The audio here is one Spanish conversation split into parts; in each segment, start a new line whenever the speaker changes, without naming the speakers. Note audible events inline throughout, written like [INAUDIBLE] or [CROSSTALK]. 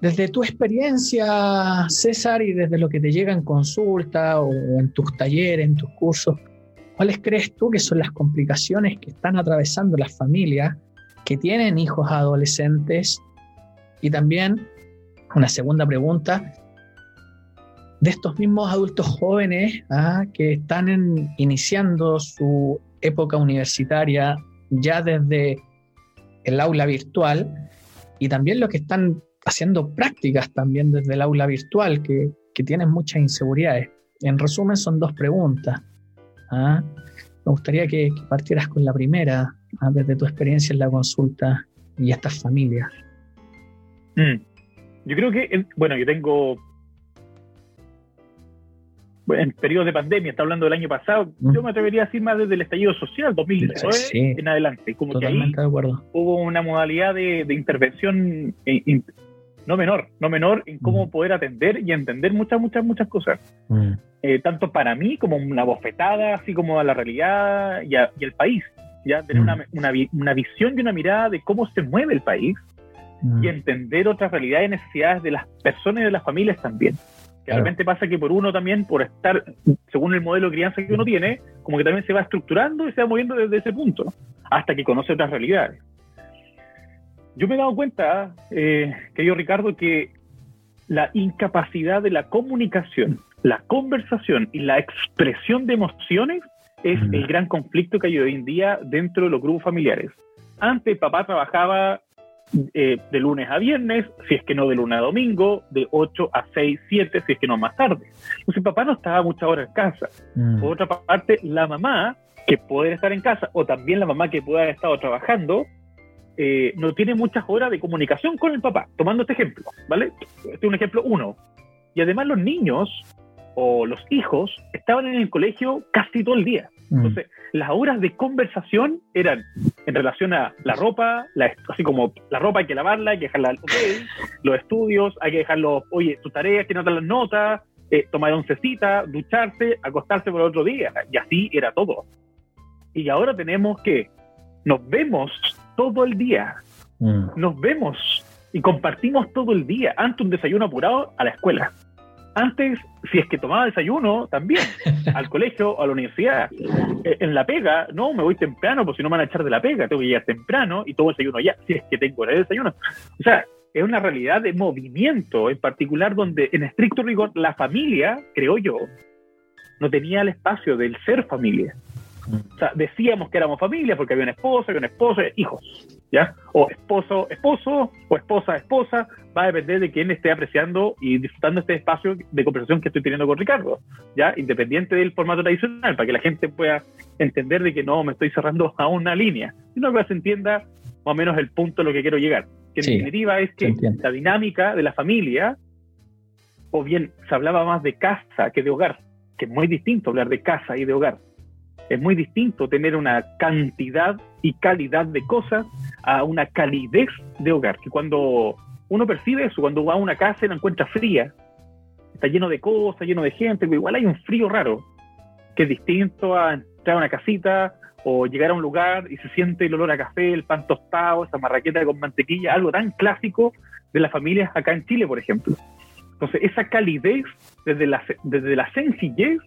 Desde tu experiencia, César, y desde lo que te llega en consulta o en tus talleres, en tus cursos, ¿cuáles crees tú que son las complicaciones que están atravesando las familias que tienen hijos adolescentes? Y también, una segunda pregunta, de estos mismos adultos jóvenes ¿ah? que están iniciando su época universitaria ya desde el aula virtual y también los que están haciendo prácticas también desde el aula virtual, que, tienen muchas inseguridades. En resumen, son dos preguntas. ¿ah? Me gustaría que, partieras con la primera, ¿ah? desde tu experiencia en la consulta y estas familias.
Mm. Yo creo que, bueno, yo tengo en periodo de pandemia, está hablando del año pasado, mm. yo me atrevería a decir más desde el estallido social, 2019 en adelante. Como que ahí hubo una modalidad de, intervención eh, no menor, no menor en cómo mm. poder atender y entender muchas, muchas, muchas cosas. Mm. Eh, tanto para mí como una bofetada, así como a la realidad y, al país. Ya tener una, una, una, visión y una mirada de cómo se mueve el país y entender otras realidades y necesidades de las personas y de las familias también. Realmente pasa que por uno también, por estar, según el modelo de crianza que uno tiene, como que también se va estructurando y se va moviendo desde ese punto, hasta que conoce otras realidades. Yo me he dado cuenta, eh, querido Ricardo, que la incapacidad de la comunicación, la conversación y la expresión de emociones es el gran conflicto que hay hoy en día dentro de los grupos familiares. Antes papá trabajaba eh, de lunes a viernes, si es que no de lunes a domingo, de 8 a 6, 7, si es que no más tarde. Entonces papá no estaba muchas horas en casa. Mm. Por otra parte, la mamá, que puede estar en casa, o también la mamá que puede haber estado trabajando, eh, no tiene muchas horas de comunicación con el papá. Tomando este ejemplo, ¿vale? Este es un ejemplo uno. Y además los niños o los hijos estaban en el colegio casi todo el día. Mm. Entonces, las horas de conversación eran en relación a la ropa, así como la ropa hay que lavarla, hay que dejarla al hotel, los estudios, hay que dejarlos, oye, tus tareas, que notar las notas, eh, tomar oncecita, ducharse, acostarse por otro día. Y así era todo. Y ahora tenemos que nos vemos todo el día. Mm. Nos vemos y compartimos todo el día. Antes un desayuno apurado a la escuela. Antes, si es que tomaba desayuno, también, [LAUGHS] al colegio, o a la universidad. Eh, en la pega, no, me voy temprano, porque si no me van a echar de la pega, tengo que llegar temprano y tomo desayuno ya, si es que tengo el desayuno. O sea, es una realidad de movimiento, en particular donde, en estricto rigor, la familia, creo yo, no tenía el espacio del ser familia. O sea, decíamos que éramos familia porque había un esposo, había un esposo, hijos, ¿ya? O esposo, esposo, o esposa, esposa, va a depender de quién esté apreciando y disfrutando este espacio de conversación que estoy teniendo con Ricardo, ¿ya? Independiente del formato tradicional, para que la gente pueda entender de que no me estoy cerrando a una línea, sino que se entienda más o menos el punto a lo que quiero llegar. Que en definitiva es que la dinámica de la familia, o bien se hablaba más de casa que de hogar, que es muy distinto hablar de casa y de hogar es muy distinto tener una cantidad y calidad de cosas a una calidez de hogar. Que cuando uno percibe eso, cuando va a una casa y la encuentra fría, está lleno de cosas, lleno de gente, igual hay un frío raro, que es distinto a entrar a una casita o llegar a un lugar y se siente el olor a café, el pan tostado, esa marraqueta con mantequilla, algo tan clásico de las familias acá en Chile, por ejemplo. Entonces, esa calidez, desde la, desde la sencillez,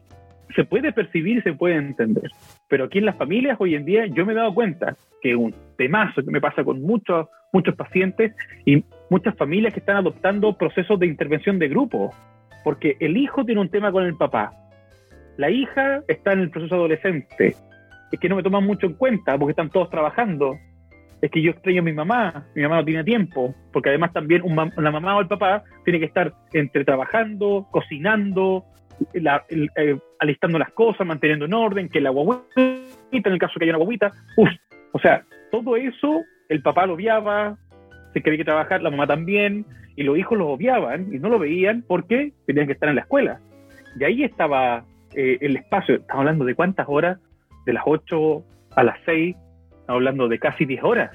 se puede percibir y se puede entender. Pero aquí en las familias hoy en día yo me he dado cuenta que un temazo que me pasa con muchos, muchos pacientes y muchas familias que están adoptando procesos de intervención de grupo, porque el hijo tiene un tema con el papá, la hija está en el proceso adolescente, es que no me toman mucho en cuenta porque están todos trabajando, es que yo extraño a mi mamá, mi mamá no tiene tiempo, porque además también la mamá o el papá tiene que estar entre trabajando, cocinando, eh, alistando las cosas, manteniendo en orden, que la guaguita, en el caso que haya una guaguita, o sea, todo eso el papá lo obviaba, se quería que trabajar, la mamá también, y los hijos lo obviaban y no lo veían porque tenían que estar en la escuela. Y ahí estaba eh, el espacio, estamos hablando de cuántas horas, de las 8 a las 6, estamos hablando de casi 10 horas.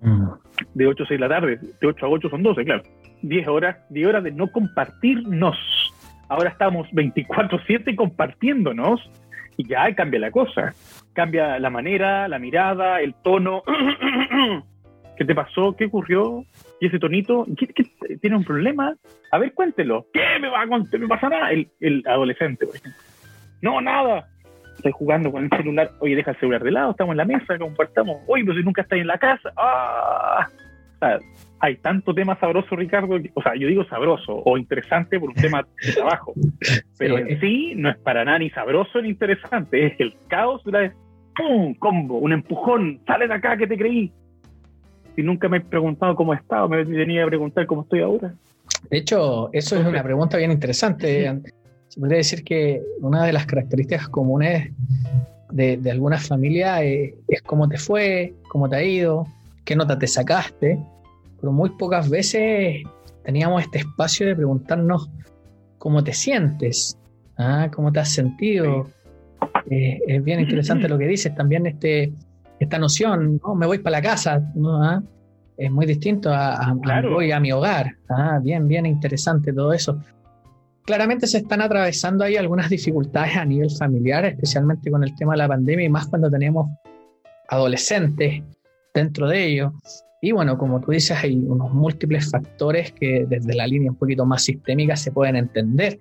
Mm. De 8 a 6 de la tarde, de 8 a 8 son 12, claro. 10 horas, 10 horas de no compartirnos ahora estamos 24/7 compartiéndonos y ya cambia la cosa. Cambia la manera, la mirada, el tono. [CLEARS THROAT] ¿Qué te pasó? ¿Qué ocurrió? ¿Y ese tonito? ¿Qué, tiene un problema, a ver, cuéntelo. ¿Qué me va a contar? ¿Me pasa nada? El, el adolescente, por ejemplo. No, nada. Estoy jugando con el celular. Oye, deja el celular de lado, estamos en la mesa, compartamos. Oye, pero si nunca estás en la casa. ¡Ah! Hay tanto tema sabroso, Ricardo. o sea, yo digo sabroso o interesante por un tema de trabajo. [LAUGHS] Pero en sí no es para nada ni sabroso ni interesante. Es el caos de la ¡pum! combo, un empujón. Sale de acá que te creí. Si nunca me he preguntado cómo he estado, me venía a preguntar cómo estoy ahora.
De hecho, eso es una pregunta bien interesante. Se podría decir que una de las características comunes de, de algunas familias es, cómo te fue, cómo te ha ido, qué nota te sacaste, pero muy pocas veces teníamos este espacio de preguntarnos cómo te sientes, ¿ah? cómo te has sentido. Eh, es bien interesante lo que [CLEARS THROAT] dices, también este, esta noción, ¿no? me voy para la casa, ¿no? ¿Ah? es muy distinto a, a, voy a mi hogar. Ah, bien, bien interesante todo eso. Claramente se están atravesando ahí algunas dificultades a nivel familiar, especialmente con el tema de la pandemia y más cuando tenemos adolescentes dentro de ello. Y bueno, como tú dices, hay unos múltiples factores que desde la línea un poquito más sistémica se pueden entender.